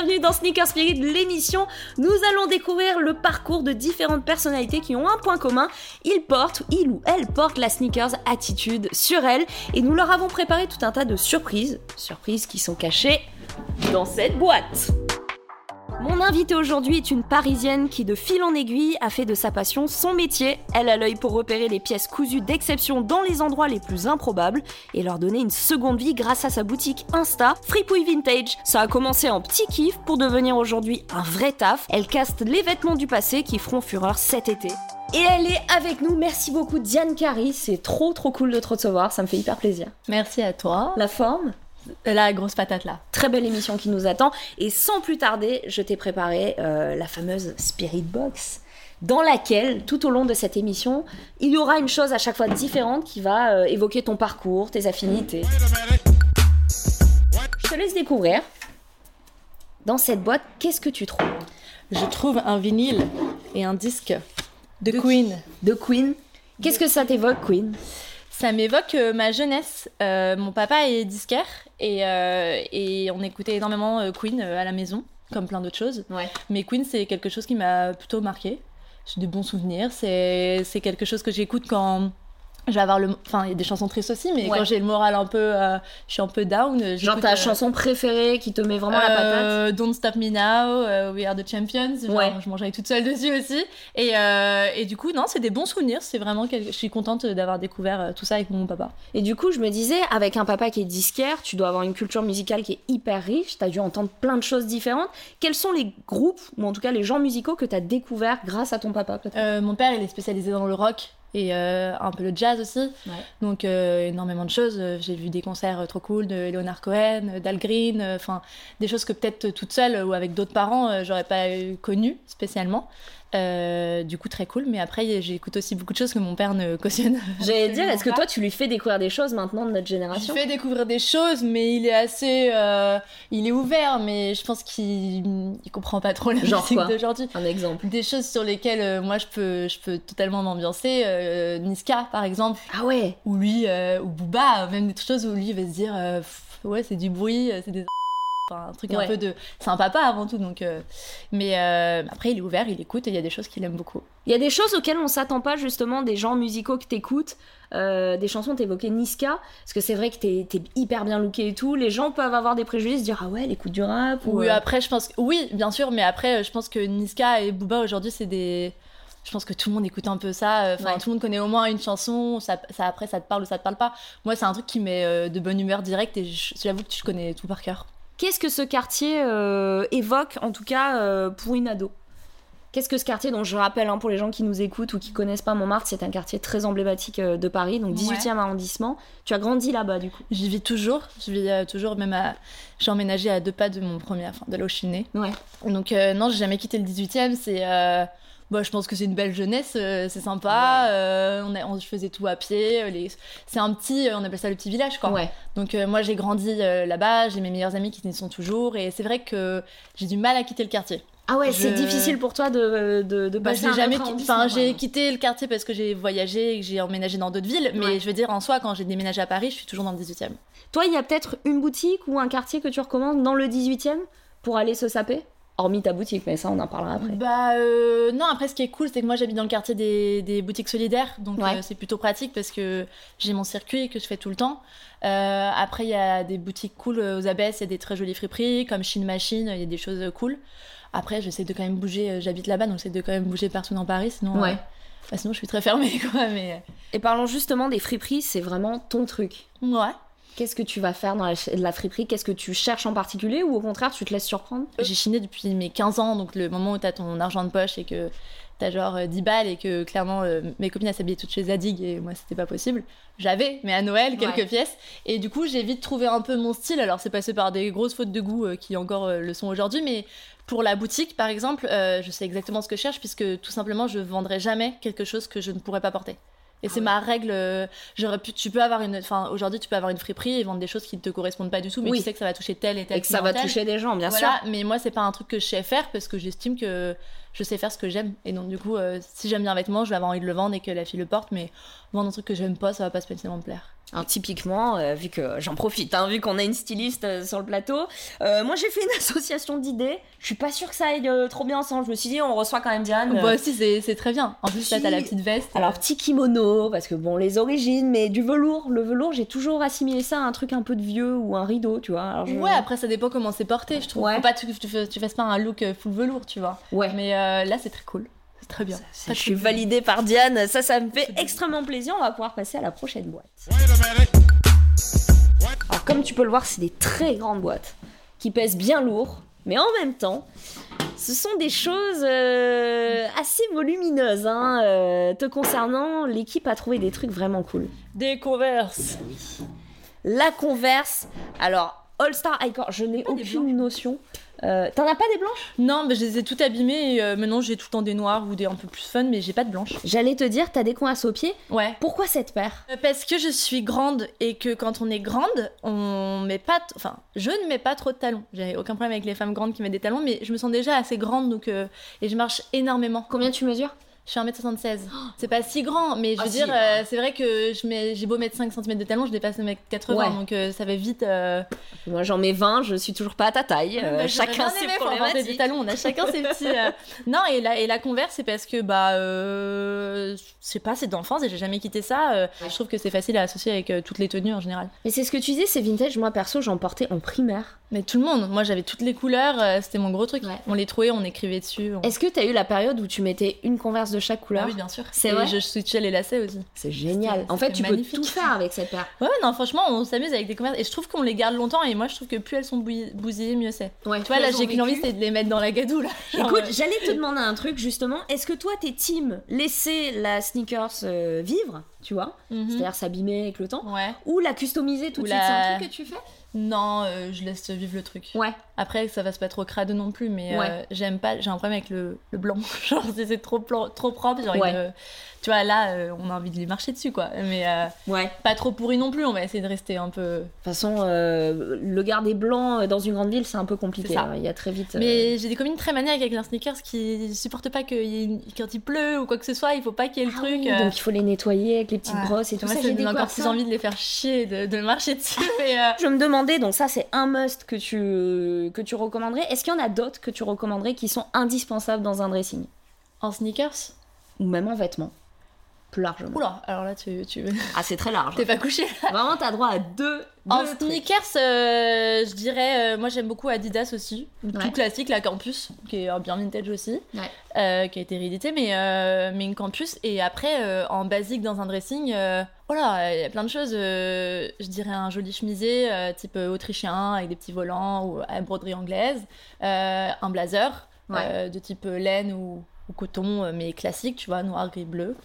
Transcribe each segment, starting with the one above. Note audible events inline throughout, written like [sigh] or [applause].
bienvenue dans Sneaker Spirit, l'émission. Nous allons découvrir le parcours de différentes personnalités qui ont un point commun. Ils portent, il ou elle porte la sneakers attitude sur elle et nous leur avons préparé tout un tas de surprises, surprises qui sont cachées dans cette boîte. Mon invitée aujourd'hui est une Parisienne qui, de fil en aiguille, a fait de sa passion son métier. Elle a l'œil pour repérer les pièces cousues d'exception dans les endroits les plus improbables et leur donner une seconde vie grâce à sa boutique Insta, Fripouille Vintage. Ça a commencé en petit kiff pour devenir aujourd'hui un vrai taf. Elle caste les vêtements du passé qui feront fureur cet été. Et elle est avec nous. Merci beaucoup, Diane Carey. C'est trop trop cool de te recevoir. Ça me fait hyper plaisir. Merci à toi. La forme? La grosse patate là. Très belle émission qui nous attend. Et sans plus tarder, je t'ai préparé euh, la fameuse Spirit Box, dans laquelle, tout au long de cette émission, il y aura une chose à chaque fois différente qui va euh, évoquer ton parcours, tes affinités. Je te laisse découvrir. Dans cette boîte, qu'est-ce que tu trouves? Je trouve un vinyle et un disque de, Queen. De Queen. Qu'est-ce que ça t'évoque, Queen? Ça m'évoque euh, ma jeunesse. Euh, mon papa est disquaire et, euh, et on écoutait énormément Queen à la maison, comme plein d'autres choses. Ouais. Mais Queen, c'est quelque chose qui m'a plutôt marqué. J'ai des bons souvenirs. C'est c'est quelque chose que j'écoute quand je vais avoir le. Enfin, il y a des chansons tristes aussi, mais Ouais. quand j'ai le moral un peu. euh, je suis un peu down. Genre ta euh, chanson préférée qui te met vraiment la patate Euh, Don't Stop Me Now, euh, We Are the Champions. Genre, Ouais. Je mangeais toute seule dessus aussi. Et, et du coup, non, c'est des bons souvenirs. C'est vraiment quelque... Je suis contente d'avoir découvert tout ça avec mon papa. Et du coup, je me disais, avec un papa qui est disquaire, tu dois avoir une culture musicale qui est hyper riche, tu as dû entendre plein de choses différentes. Quels sont les groupes, ou en tout cas les genres musicaux que tu as découverts grâce à ton papa mon père, il est spécialisé dans le rock et euh, un peu le jazz aussi. Ouais. Donc, euh, énormément de choses. Euh, J'ai vu des concerts trop cool de Leonard Cohen, d'Al Green, enfin, des choses que peut-être toute seule ou avec d'autres parents, j'aurais pas connues spécialement. Euh, du coup, très cool. Mais après, j'écoute aussi beaucoup de choses que mon père ne cautionne. [laughs] J'allais dire, est-ce que toi tu lui fais découvrir des choses maintenant de notre Je génération lui fais découvrir des choses, mais il est assez. euh, il est ouvert, mais je pense qu'il il comprend pas trop la Genre musique d'aujourd'hui. Un exemple. Des choses sur lesquelles euh, moi je peux, je peux totalement m'ambiancer. Euh, Niska, par exemple, Ah ouais ou lui, euh, ou Booba, même des choses où lui il va se dire euh, Pff, Ouais, c'est du bruit, euh, c'est des. [laughs] Enfin, un truc Ouais. un peu de. C'est un papa avant tout, donc. euh, Mais euh, après, il est ouvert, il écoute et il y a des choses qu'il aime beaucoup. Il y a des choses auxquelles on s'attend pas justement, des genres musicaux que t'écoutes, euh, des chansons, t'évoquais Niska, parce que c'est vrai que t'es t'es hyper bien looké et tout, les gens peuvent avoir des préjugés, se dire ah ouais, elle écoute du rap, ou... Oui, euh, après, je pense. Oui, bien sûr, mais après, je pense que Niska et Booba, aujourd'hui, c'est des... Je pense que tout le monde écoute un peu ça. euh, Enfin, Ouais. tout le monde connaît au moins une chanson. Ça, ça, après, ça te parle ou ça te parle pas. Moi, c'est un truc qui met euh, de bonne humeur directe et j'avoue que je connais tout par cœur. Qu'est-ce que ce quartier euh, évoque, en tout cas euh, pour une ado? Qu'est-ce que ce quartier, dont je rappelle hein, pour les gens qui nous écoutent ou qui connaissent pas Montmartre, c'est un quartier très emblématique euh, de Paris, donc 18e arrondissement. Tu as grandi là-bas du coup? J'y vis toujours. Je vis toujours, même à. J'ai emménagé à deux pas de mon premier. Enfin, de là où je suis née. Ouais. Donc, non, j'ai jamais quitté le 18e. C'est. Bah, je pense que c'est une belle jeunesse, euh, c'est sympa. euh, on, a- on- je faisais tout à pied. euh, les- C'est un petit, on appelle ça le petit village, quoi. Ouais. Donc euh, moi j'ai grandi là-bas, j'ai mes meilleurs amis qui y sont toujours et c'est vrai que j'ai du mal à quitter le quartier. Ah ouais, c'est difficile pour toi de, de, de Bah, passer un jamais autre enfin j'ai quitté le quartier parce que j'ai voyagé et que j'ai emménagé dans d'autres villes, mais Ouais. je veux dire en soi quand j'ai déménagé à Paris, je suis toujours dans le 18e. Toi, il y a peut-être une boutique ou un quartier que tu recommandes dans le 18e pour aller se saper? Hormis ta boutique, mais ça on en parlera après. Bah euh, non, après ce qui est cool, c'est que moi j'habite dans le quartier des, des boutiques solidaires, donc Ouais. euh, c'est plutôt pratique parce que j'ai mon circuit que je fais tout le temps. Euh, après il y a des boutiques cool aux abbesses, il y a des très jolies friperies comme Chine Machine, il y a des choses cool. Après j'essaie de quand même bouger, j'habite là-bas donc j'essaie de quand même bouger partout dans Paris, sinon, Ouais. euh, bah, sinon je suis très fermée [laughs] quoi. Mais Et parlons justement des friperies, c'est vraiment ton truc. ouais. Qu'est-ce que tu vas faire dans la, friperie? Qu'est-ce que tu cherches en particulier ou au contraire tu te laisses surprendre? J'ai chiné depuis mes 15 ans, donc le moment où t'as ton argent de poche et que t'as genre euh, 10 balles et que clairement euh, mes copines elles s'habillaient toutes chez Zadig et moi c'était pas possible. J'avais, mais à Noël, quelques Ouais. pièces. Et du coup j'ai vite trouvé un peu mon style. Alors c'est passé par des grosses fautes de goût euh, qui encore euh, le sont aujourd'hui, mais pour la boutique par exemple, euh, je sais exactement ce que je cherche puisque tout simplement je vendrai jamais quelque chose que je ne pourrais pas porter. Et Ah c'est ouais. ma règle. euh, J'aurais pu, tu peux avoir une, enfin aujourd'hui tu peux avoir une friperie et vendre des choses qui ne te correspondent pas du tout, mais Oui. tu sais que ça va toucher tel et tel. Et que ça va toucher des gens, bien sûr. Mais moi c'est pas un truc que je sais faire parce que j'estime que je sais faire ce que j'aime et donc du coup euh, si j'aime bien un vêtement je vais avoir envie de le vendre et que la fille le porte mais vendre un truc que j'aime pas ça va pas spécialement me plaire Alors, typiquement, euh, vu que j'en profite, hein, vu qu'on a une styliste euh, sur le plateau, euh, moi j'ai fait une [laughs] association d'idées. Je suis pas sûre que ça aille trop bien ensemble. Je me suis dit, on reçoit quand même Diane. Bah aussi, c'est très bien. En plus, là, t'as la Si. petite veste. Alors, petit kimono, parce que bon, les origines, mais du velours. Le velours, j'ai toujours assimilé ça à un truc un peu de vieux ou un rideau, tu vois. Alors, je- Ouais, après, ça dépend comment c'est porté, je trouve. Ouais. Faut pas que tu, tu, fais- tu fasses pas un look full velours, tu vois. Ouais. Mais là, c'est très cool. C'est très bien. Ça, je suis validée par Diane, ça, ça me fait extrêmement plaisir. On va pouvoir passer à la prochaine boîte. Alors, comme tu peux le voir, c'est des très grandes boîtes qui pèsent bien lourd, mais en même temps, ce sont des choses euh, assez volumineuses. Hein, euh, te concernant, l'équipe a trouvé des trucs vraiment cool. Des Converse. La Converse, alors All Star Icon, je n'ai aucune notion. Euh, T'en as pas des blanches? Non, mais je les ai toutes abîmées et euh, maintenant j'ai tout le temps des noirs ou des un peu plus fun, mais j'ai pas de blanches. J'allais te dire, t'as des Converse aux pieds. Ouais. Pourquoi cette paire? Euh, Parce que je suis grande et que quand on est grande, on met pas. Enfin, je ne mets pas trop de talons. J'ai aucun problème avec les femmes grandes qui mettent des talons, mais je me sens déjà assez grande donc et je marche énormément. Combien tu mesures? Je suis 1m76. C'est pas si grand, mais je Ah, veux si, dire, bah. euh, c'est vrai que je mets, j'ai beau mettre 5 cm de talons, je dépasse le mec 80, Ouais. donc euh, ça va vite. euh, Moi j'en mets 20, je suis toujours pas à ta taille. euh, bah, chacun ses inventer des problématiques. talons, on a chacun ses petits. euh, [laughs] Non, et la, et la Converse, c'est parce que, bah, euh, je sais pas, c'est d'enfance et j'ai jamais quitté ça. euh, Je trouve que c'est facile à associer avec euh, toutes les tenues en général. Mais c'est ce que tu disais, c'est vintage. Moi perso, j'en portais en primaire. Mais tout le monde, moi j'avais toutes les couleurs, euh, c'était mon gros truc. Ouais. On les trouvait, on écrivait dessus. on- Est-ce que t'as eu la période où tu mettais une Converse de chaque couleur Ah oui, bien sûr. C'est vrai je switchais les lacets aussi. C'est génial. En fait, tu peux tout faire avec cette paire. [laughs] Ouais, non, franchement, on s'amuse avec des converses et je trouve qu'on les garde longtemps et moi je trouve que plus elles sont bousillées, mieux c'est. Ouais, Tu vois, là j'ai qu'une envie, c'est de les mettre dans la gadoue là. Genre, Écoute, euh, j'allais te [laughs] demander un truc justement. Est-ce que toi, t'es team laisser la sneakers euh, vivre, tu vois, mhm. c'est-à-dire s'abîmer avec le temps, Ouais. ou la customiser tout de Ou suite C'est la- un truc que tu fais? Non, euh, je laisse vivre le truc. Ouais. Après, ça va se pas trop crade non plus, mais euh, j'aime pas. J'ai un problème avec le, le blanc. [laughs] Genre, si c'est trop, plan- trop propre, Ouais. de- Tu vois, là, euh, on a envie de lui marcher dessus, quoi. Mais euh, Ouais. De pas trop pourri non plus, on va essayer de rester un peu. toute façon, euh, le garder blanc dans une grande ville, c'est un peu compliqué. Hein. Il y a très vite. euh, Mais j'ai des copines très maniaques avec leurs sneakers qui supportent pas qu'il y ait une- quand il pleut ou quoi que ce soit, il faut pas qu'il y ait le ah truc. oui, euh, donc il faut les nettoyer avec les petites ouais. brosses et tout Moi, ça. ça J'ai encore plus ça. envie de les faire chier, de, de marcher dessus. [laughs] mais, euh, Je me demandais, donc ça c'est un must que tu, que tu recommanderais. Est-ce qu'il y en a d'autres que tu recommanderais qui sont indispensables dans un dressing? En sneakers? Ou même en vêtements Plus largement. Oula, alors là, tu. tu... Ah, c'est très large. T'es pas couché Vraiment, t'as droit à deux. En deux sneakers, euh, je dirais, euh, moi j'aime beaucoup Adidas aussi, Ouais. tout classique, la Campus, qui est bien vintage aussi, Ouais. euh, qui a été réédité, mais, euh, mais une Campus. Et après, euh, en basique dans un dressing, euh, voilà, il y a plein de choses. euh, je dirais un joli chemisier, euh, type autrichien, avec des petits volants ou à broderie anglaise, euh, un blazer Ouais. euh, de type laine ou, ou coton, mais classique, tu vois, noir, gris, bleu.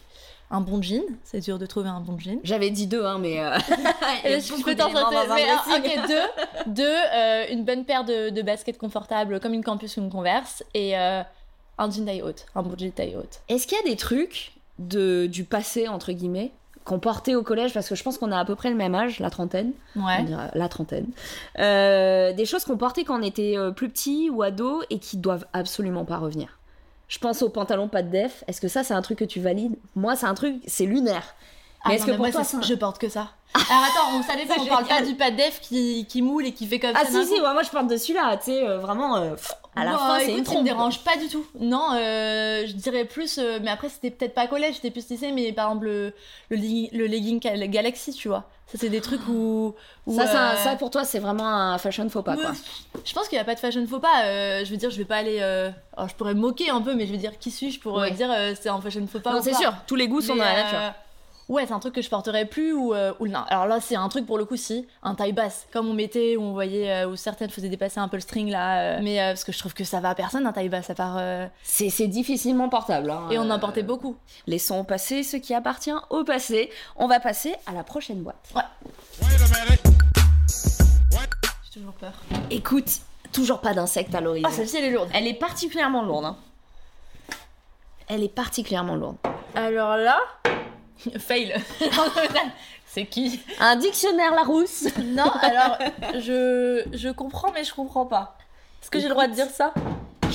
Un bon jean, c'est dur de trouver un bon jean. J'avais dit deux, hein, mais. euh, [laughs] [laughs] je peux t'en sortir. ok, deux, [laughs] deux euh, une bonne paire de, de baskets confortables comme une campus ou une converse et euh, un jean taille haute, un beau jean taille haute. Est-ce qu'il y a des trucs de, du passé, entre guillemets, qu'on portait au collège? Parce que je pense qu'on a à peu près le même âge, la trentaine. on Ouais. dirait la trentaine. Euh, des choses qu'on portait quand on était plus petit ou ado et qui doivent absolument pas revenir. Je pense aux pantalons pas de def. Est-ce que ça, c'est un truc que tu valides? Moi, c'est un truc, c'est lunaire. Ah Mais est-ce que pour moi, toi, un- je porte que ça. [laughs] Alors attends, on, ça dépend, on parle pas du pas def qui, qui moule et qui fait comme Ah ça. si, d'un si, ouais, moi je porte de celui-là, tu sais, euh, vraiment, euh, pff, à la fin, c'est écoute, une ça me dérange pas du tout. Non, euh, je dirais plus. euh, mais après, c'était peut-être pas collège, j'étais plus lycée, mais par exemple, le, le, legging Gal- Galaxy, tu vois. Ça, c'est des trucs où. où, Ça, ça, pour toi, c'est vraiment un fashion faux pas, quoi. Je pense qu'il n'y a pas de fashion faux pas. je veux dire, je vais pas aller. alors, je pourrais me moquer un peu, mais je veux dire, qui suis-je pour Ouais. dire c'est un fashion faux pas Non, c'est sûr, tous les goûts sont dans la nature. Ouais, c'est un truc que je porterais plus ou, euh, ou non. Alors là, c'est un truc pour le coup, si, un taille basse, comme on mettait, où on voyait, euh, où certaines faisaient dépasser un peu le string là. euh, mais euh, parce que je trouve que ça va à personne un taille basse à part. euh, C'est c'est difficilement portable. hein, Et on en euh, portait beaucoup. Laissons passé ce qui appartient au passé. On va passer à la prochaine boîte. J'ai toujours peur. Écoute, toujours pas d'insectes à l'horizon. Ah, celle-ci, elle est lourde. Elle est particulièrement lourde. hein. Elle est particulièrement lourde. Alors là. [laughs] Fail. [laughs] c'est qui Un dictionnaire Larousse. Non, alors, je, je comprends, mais je comprends pas. Est-ce que j'ai le droit de dire ça?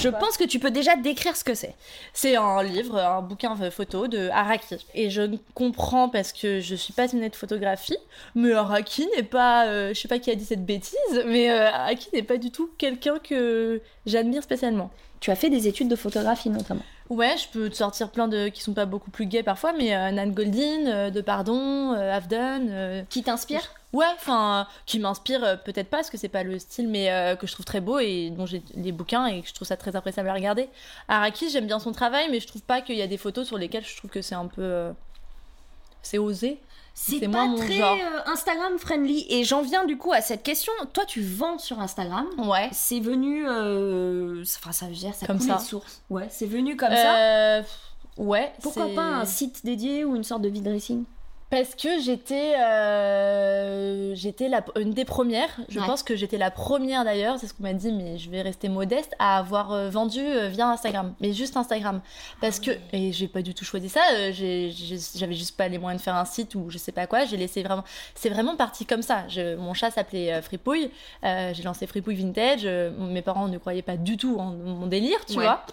Je pense que tu peux déjà décrire ce que c'est. C'est un livre, un bouquin photo de Araki. Et je comprends parce que je suis passionnée de photographie, mais Araki n'est pas. Euh, je sais pas qui a dit cette bêtise, mais euh, Araki n'est pas du tout quelqu'un que j'admire spécialement. Tu as fait des études de photographie notamment. Ouais, je peux te sortir plein de qui sont pas beaucoup plus gays parfois, mais euh, Nan Goldin, euh, De Pardon, euh, Afdon. qui t'inspire? Ouais, enfin, qui m'inspire peut-être pas parce que c'est pas le style, mais que je trouve très beau et dont j'ai les bouquins et que je trouve ça très appréciable à regarder. Araki, j'aime bien son travail, mais je trouve pas qu'il y a des photos sur lesquelles je trouve que c'est un peu. c'est osé. C'est pas très euh, Instagram friendly. Et j'en viens du coup à cette question. Toi, tu vends sur Instagram. Ouais. C'est venu. Euh... Enfin, ça veut dire, ça comme ça. sources. Ouais, c'est venu comme ça. Euh, ouais. Pourquoi pas un site dédié ou une sorte de vide dressing? Parce que j'étais euh, j'étais une des premières, je pense que j'étais la première d'ailleurs, c'est ce qu'on m'a dit, mais je vais rester modeste, à avoir euh, vendu euh, via Instagram, mais juste Instagram. Parce que, et j'ai pas du tout choisi ça, j'avais juste pas les moyens de faire un site ou je sais pas quoi, j'ai laissé vraiment. C'est vraiment parti comme ça. Je, mon chat s'appelait Fripouille, j'ai lancé Fripouille Vintage, mes parents ne croyaient pas du tout en mon délire, tu vois.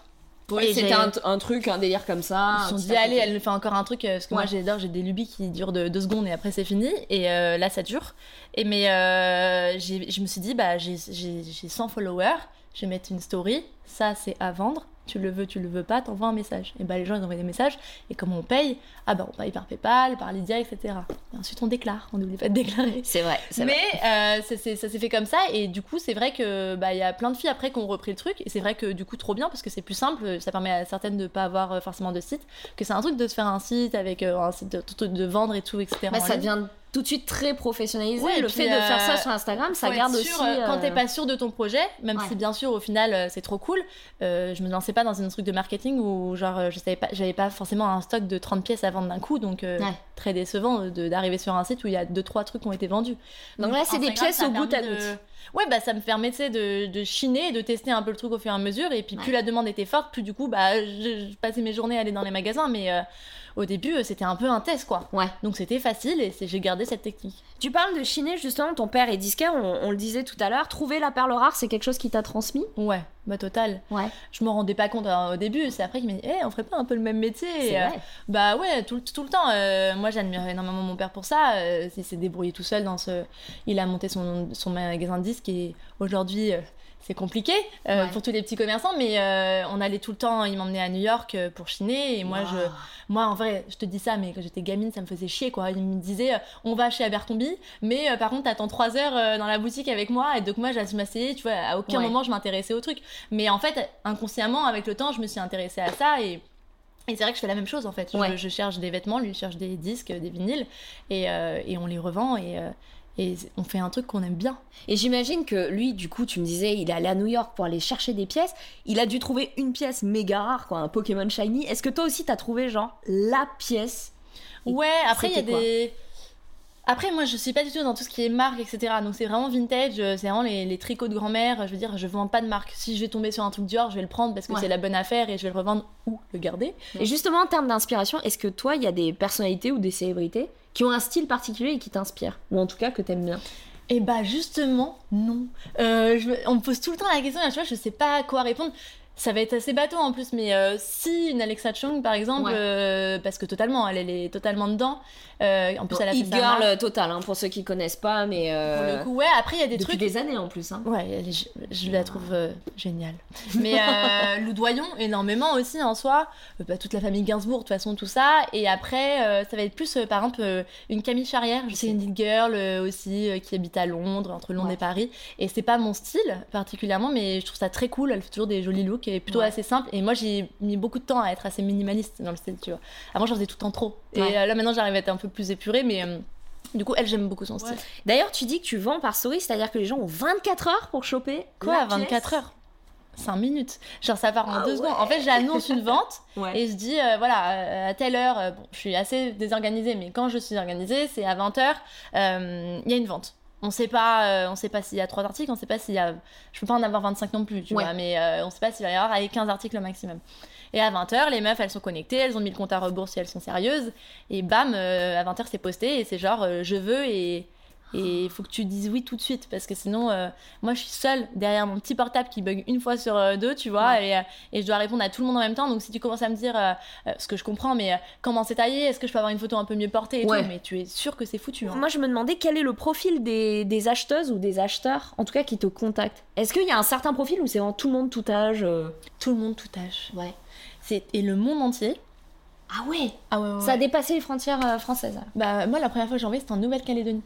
Oui, c'était un, truc, un délire comme ça. Ils se sont dit, allez, elle fait encore un truc, euh, parce que moi j'adore, j'ai des lubies qui durent de deux secondes et après c'est fini. Et euh, là, ça dure. Et mais euh, je me suis dit, bah, j'ai 100 followers, je vais mettre une story, ça c'est à vendre tu le veux, tu le veux pas, t'envoies un message. Et bah les gens ils envoient des messages, et comment on paye Ah bah on paye par PayPal, par Lydia, etc. Et ensuite on déclare, on n'oublie pas de déclarer. C'est vrai, Mais euh, ça s'est fait comme ça, et du coup c'est vrai que bah il y a plein de filles après qui ont repris le truc, et c'est vrai que du coup trop bien, parce que c'est plus simple, ça permet à certaines de pas avoir euh, forcément de site, que c'est un truc de se faire un site avec euh, un site de, de, vendre et tout, etc. Bah, ça devient tout de suite très professionnalisé. le fait de faire ça sur Instagram, ça garde aussi. Quand t'es pas sûr de ton projet, même si bien sûr au final c'est trop cool, je me lançais pas dans un truc de marketing où genre je savais pas, j'avais pas forcément un stock de 30 pièces à vendre d'un coup, donc très décevant d'arriver sur un site où il y a deux trois trucs qui ont été vendus. Donc, là c'est des pièces au goût à goût. Ouais, bah ça me permettait de, de chiner, de tester un peu le truc au fur et à mesure. Et puis plus la demande était forte, plus du coup, bah, je, passais mes journées à aller dans les magasins. Mais au début, euh, c'était un peu un test, quoi. Ouais. Donc c'était facile et j'ai gardé cette technique. Tu parles de chiner, justement, ton père est disquaire, on, le disait tout à l'heure. Trouver la perle rare, c'est quelque chose qui t'a transmis? Ouais, bah total. Ouais. Je me rendais pas compte hein, au début, c'est après qu'il m'a dit, hey, on ferait pas un peu le même métier? Et, euh, Bah ouais, tout, tout le temps. Euh, moi, j'admire énormément mon père pour ça. il s'est débrouillé tout seul dans ce. Il a monté son, son magasin de disques et aujourd'hui c'est compliqué euh, pour tous les petits commerçants, mais euh, on allait tout le temps, il m'emmenait à New York euh, pour chiner, et moi, je, moi, en vrai, je te dis ça, mais quand j'étais gamine, ça me faisait chier, quoi. Il me disait, on va chez Abercrombie, mais par contre, t'attends trois heures dans la boutique avec moi, et donc moi, je m'asseyais, tu vois, à aucun moment, je m'intéressais au truc. Mais en fait, inconsciemment, avec le temps, je me suis intéressée à ça, et... Et c'est vrai que je fais la même chose en fait. Je, cherche des vêtements, lui cherche des disques, des vinyles, et, et on les revend. Et, et on fait un truc qu'on aime bien. Et j'imagine que lui, du coup, tu me disais, il est allé à New York pour aller chercher des pièces. Il a dû trouver une pièce méga rare, quoi, un Pokémon Shiny. Est-ce que toi aussi, t'as trouvé, genre, la pièce? Ouais, après, il y a des. Après, moi, je suis pas du tout dans tout ce qui est marque, etc. Donc, c'est vraiment vintage, euh, c'est vraiment les, tricots de grand-mère. Je veux dire, je vends pas de marque. Si je vais tomber sur un truc Dior, je vais le prendre parce que c'est la bonne affaire et je vais le revendre ou le garder. Et justement, en termes d'inspiration, est-ce que toi, il y a des personnalités ou des célébrités qui ont un style particulier et qui t'inspirent Ou en tout cas que t'aimes bien et eh bah justement, non. Euh, on me pose tout le temps la question, tu vois, je sais pas à quoi répondre ça va être assez bateau en plus, mais euh, si une Alexa Chung par exemple, euh, parce que totalement, elle, elle, est totalement dedans. Euh, en plus, elle a fait girl total, hein, pour ceux qui connaissent pas, mais pour le coup, ouais. Après, il y a des Depuis trucs. des années en plus. Hein. Ouais, je, la trouve géniale. Mais [laughs] Loudoyon énormément aussi en soi. Bah, toute la famille Gainsbourg, de toute façon, tout ça. Et après, ça va être plus, par exemple, une Camille Charrière. C'est une girl aussi qui habite à Londres, entre Londres et Paris. Et c'est pas mon style particulièrement, mais je trouve ça très cool. Elle fait toujours des jolis looks qui est plutôt assez simple. Et moi, j'ai mis beaucoup de temps à être assez minimaliste dans le style, tu vois. Avant, j'en faisais tout le temps trop. Et euh, là, maintenant, j'arrive à être un peu plus épurée, mais. Euh, du coup, elle, j'aime beaucoup son style. D'ailleurs, tu dis que tu vends par story, c'est-à-dire que les gens ont 24 heures pour choper. Quoi, 24 heures 5 minutes. Genre, ça part en 2 ah secondes. En fait, j'annonce une vente [laughs] et je dis, euh, voilà, à telle heure, bon, je suis assez désorganisée, mais quand je suis organisée, c'est à 20h, il y a une vente. On sait pas, euh, on sait pas s'il y a trois articles, on sait pas s'il y a. Je peux pas en avoir 25 non plus, tu vois, mais euh, on sait pas s'il va y avoir 15 articles au maximum. Et à 20h, les meufs, elles sont connectées, elles ont mis le compte à rebours si elles sont sérieuses, et bam, euh, à 20h, c'est posté, et c'est genre, je veux, et Et il faut que tu dises oui tout de suite parce que sinon, euh, moi je suis seule derrière mon petit portable qui bug une fois sur euh, deux, tu vois, et, euh, et, je dois répondre à tout le monde en même temps. Donc si tu commences à me dire, ce que je comprends, mais comment c'est taillé, est-ce que je peux avoir une photo un peu mieux portée et tout, mais tu es sûr que c'est foutu. Hein. Moi je me demandais quel est le profil des, des, acheteuses ou des acheteurs, en tout cas qui te contactent. Est-ce qu'il y a un certain profil ou c'est vraiment tout le monde, tout âge Tout le monde, tout âge. Ouais. Et le monde entier. Ah ouais, ah ouais, Ça a dépassé les frontières françaises. Bah moi la première fois que j'ai envoyé c'était en Nouvelle-Calédonie.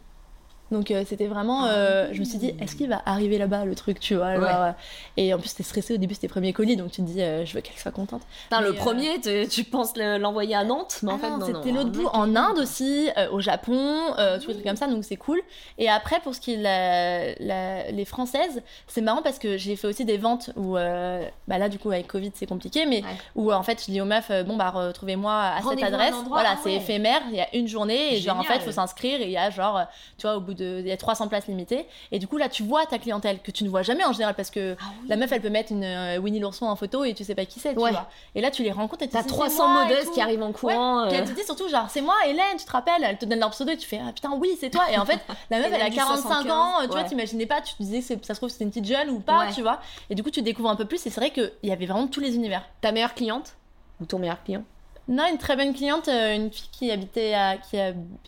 Donc euh, c'était vraiment, ah euh, je me suis dit, est-ce qu'il va arriver là-bas le truc, tu vois euh, Et en plus t'es stressé au début, c'était premiers colis, donc tu te dis, je veux qu'elle soit contente. le premier, tu, penses l'envoyer à Nantes, mais en ah fait c'était l'autre bout en Inde aussi, au Japon, tous les trucs comme ça, donc c'est cool. Et après pour ce qui est la, les françaises, c'est marrant parce que j'ai fait aussi des ventes où, bah là du coup avec Covid c'est compliqué, mais où en fait je dis aux meufs, bon bah retrouvez-moi à cette adresse, voilà c'est éphémère, il y a une journée et genre en fait il faut s'inscrire et il y a genre, tu vois au bout de il y a 300 places limitées. Et du coup, là, tu vois ta clientèle que tu ne vois jamais en général parce que ah la meuf, elle peut mettre une euh, Winnie l'ourson en photo et tu sais pas qui c'est, tu vois. Et là, tu les rencontres et tu as 300 modèles qui arrivent en courant. Et elle te dit surtout, genre, c'est moi, Hélène, tu te rappelles? Elle te donne leur pseudo et tu fais, ah putain, oui, c'est toi. Et en fait, [laughs] la meuf, elle a 45 ans, tu vois, t'imaginais pas, tu te disais, ça se trouve, c'était une petite jeune ou pas, tu vois. Et du coup, tu découvres un peu plus et c'est vrai qu'il y avait vraiment tous les univers. Ta meilleure cliente ou ton meilleur client? Non, une très bonne cliente, euh, une fille qui habitait à, qui,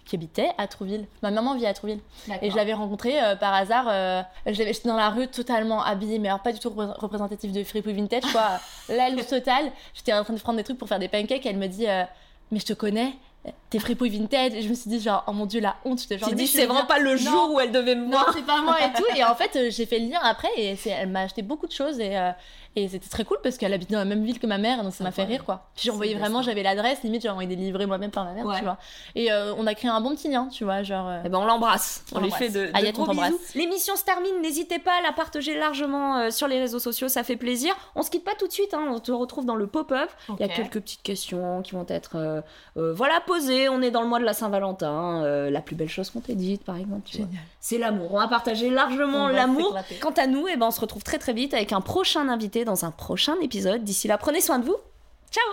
qui habitait à Trouville. Ma maman vit à Trouville. Et je l'avais rencontrée euh, par hasard. Euh, j'étais dans la rue totalement habillée, mais alors pas du tout représentatif de Fripouille Vintage, quoi. [laughs] la loose totale. J'étais en train de prendre des trucs pour faire des pancakes. Elle me dit Mais je te connais t'es fripouille vintage et je me suis dit genre oh mon dieu la honte je te dit c'est vraiment pas le jour où elle devait me voir non c'est pas moi et tout [laughs] et en fait euh, j'ai fait le lien après et elle m'a acheté beaucoup de choses et, euh, et c'était très cool parce qu'elle habite dans la même ville que ma mère donc ça m'a fait rire quoi. Puis j'ai envoyé vraiment j'avais l'adresse limite j'ai envoyé des livrets moi-même par ma mère tu vois. Et euh, on a créé un bon petit lien tu vois genre et eh ben on l'embrasse. On, lui fait de, de gros bisous. L'émission se termine. N'hésitez pas à la partager largement sur les réseaux sociaux. Ça fait plaisir. On se quitte pas tout de suite hein, on te retrouve dans le pop-up. Il y a quelques petites questions qui vont être voilà posées. On est dans le de la Saint-Valentin, euh, la plus belle chose qu'on t'ait dite, par exemple. C'est l'amour. On va partager largement l'amour. Quant à nous, et eh ben, on se retrouve très très vite avec un prochain invité dans un prochain épisode. D'ici là, prenez soin de vous. Ciao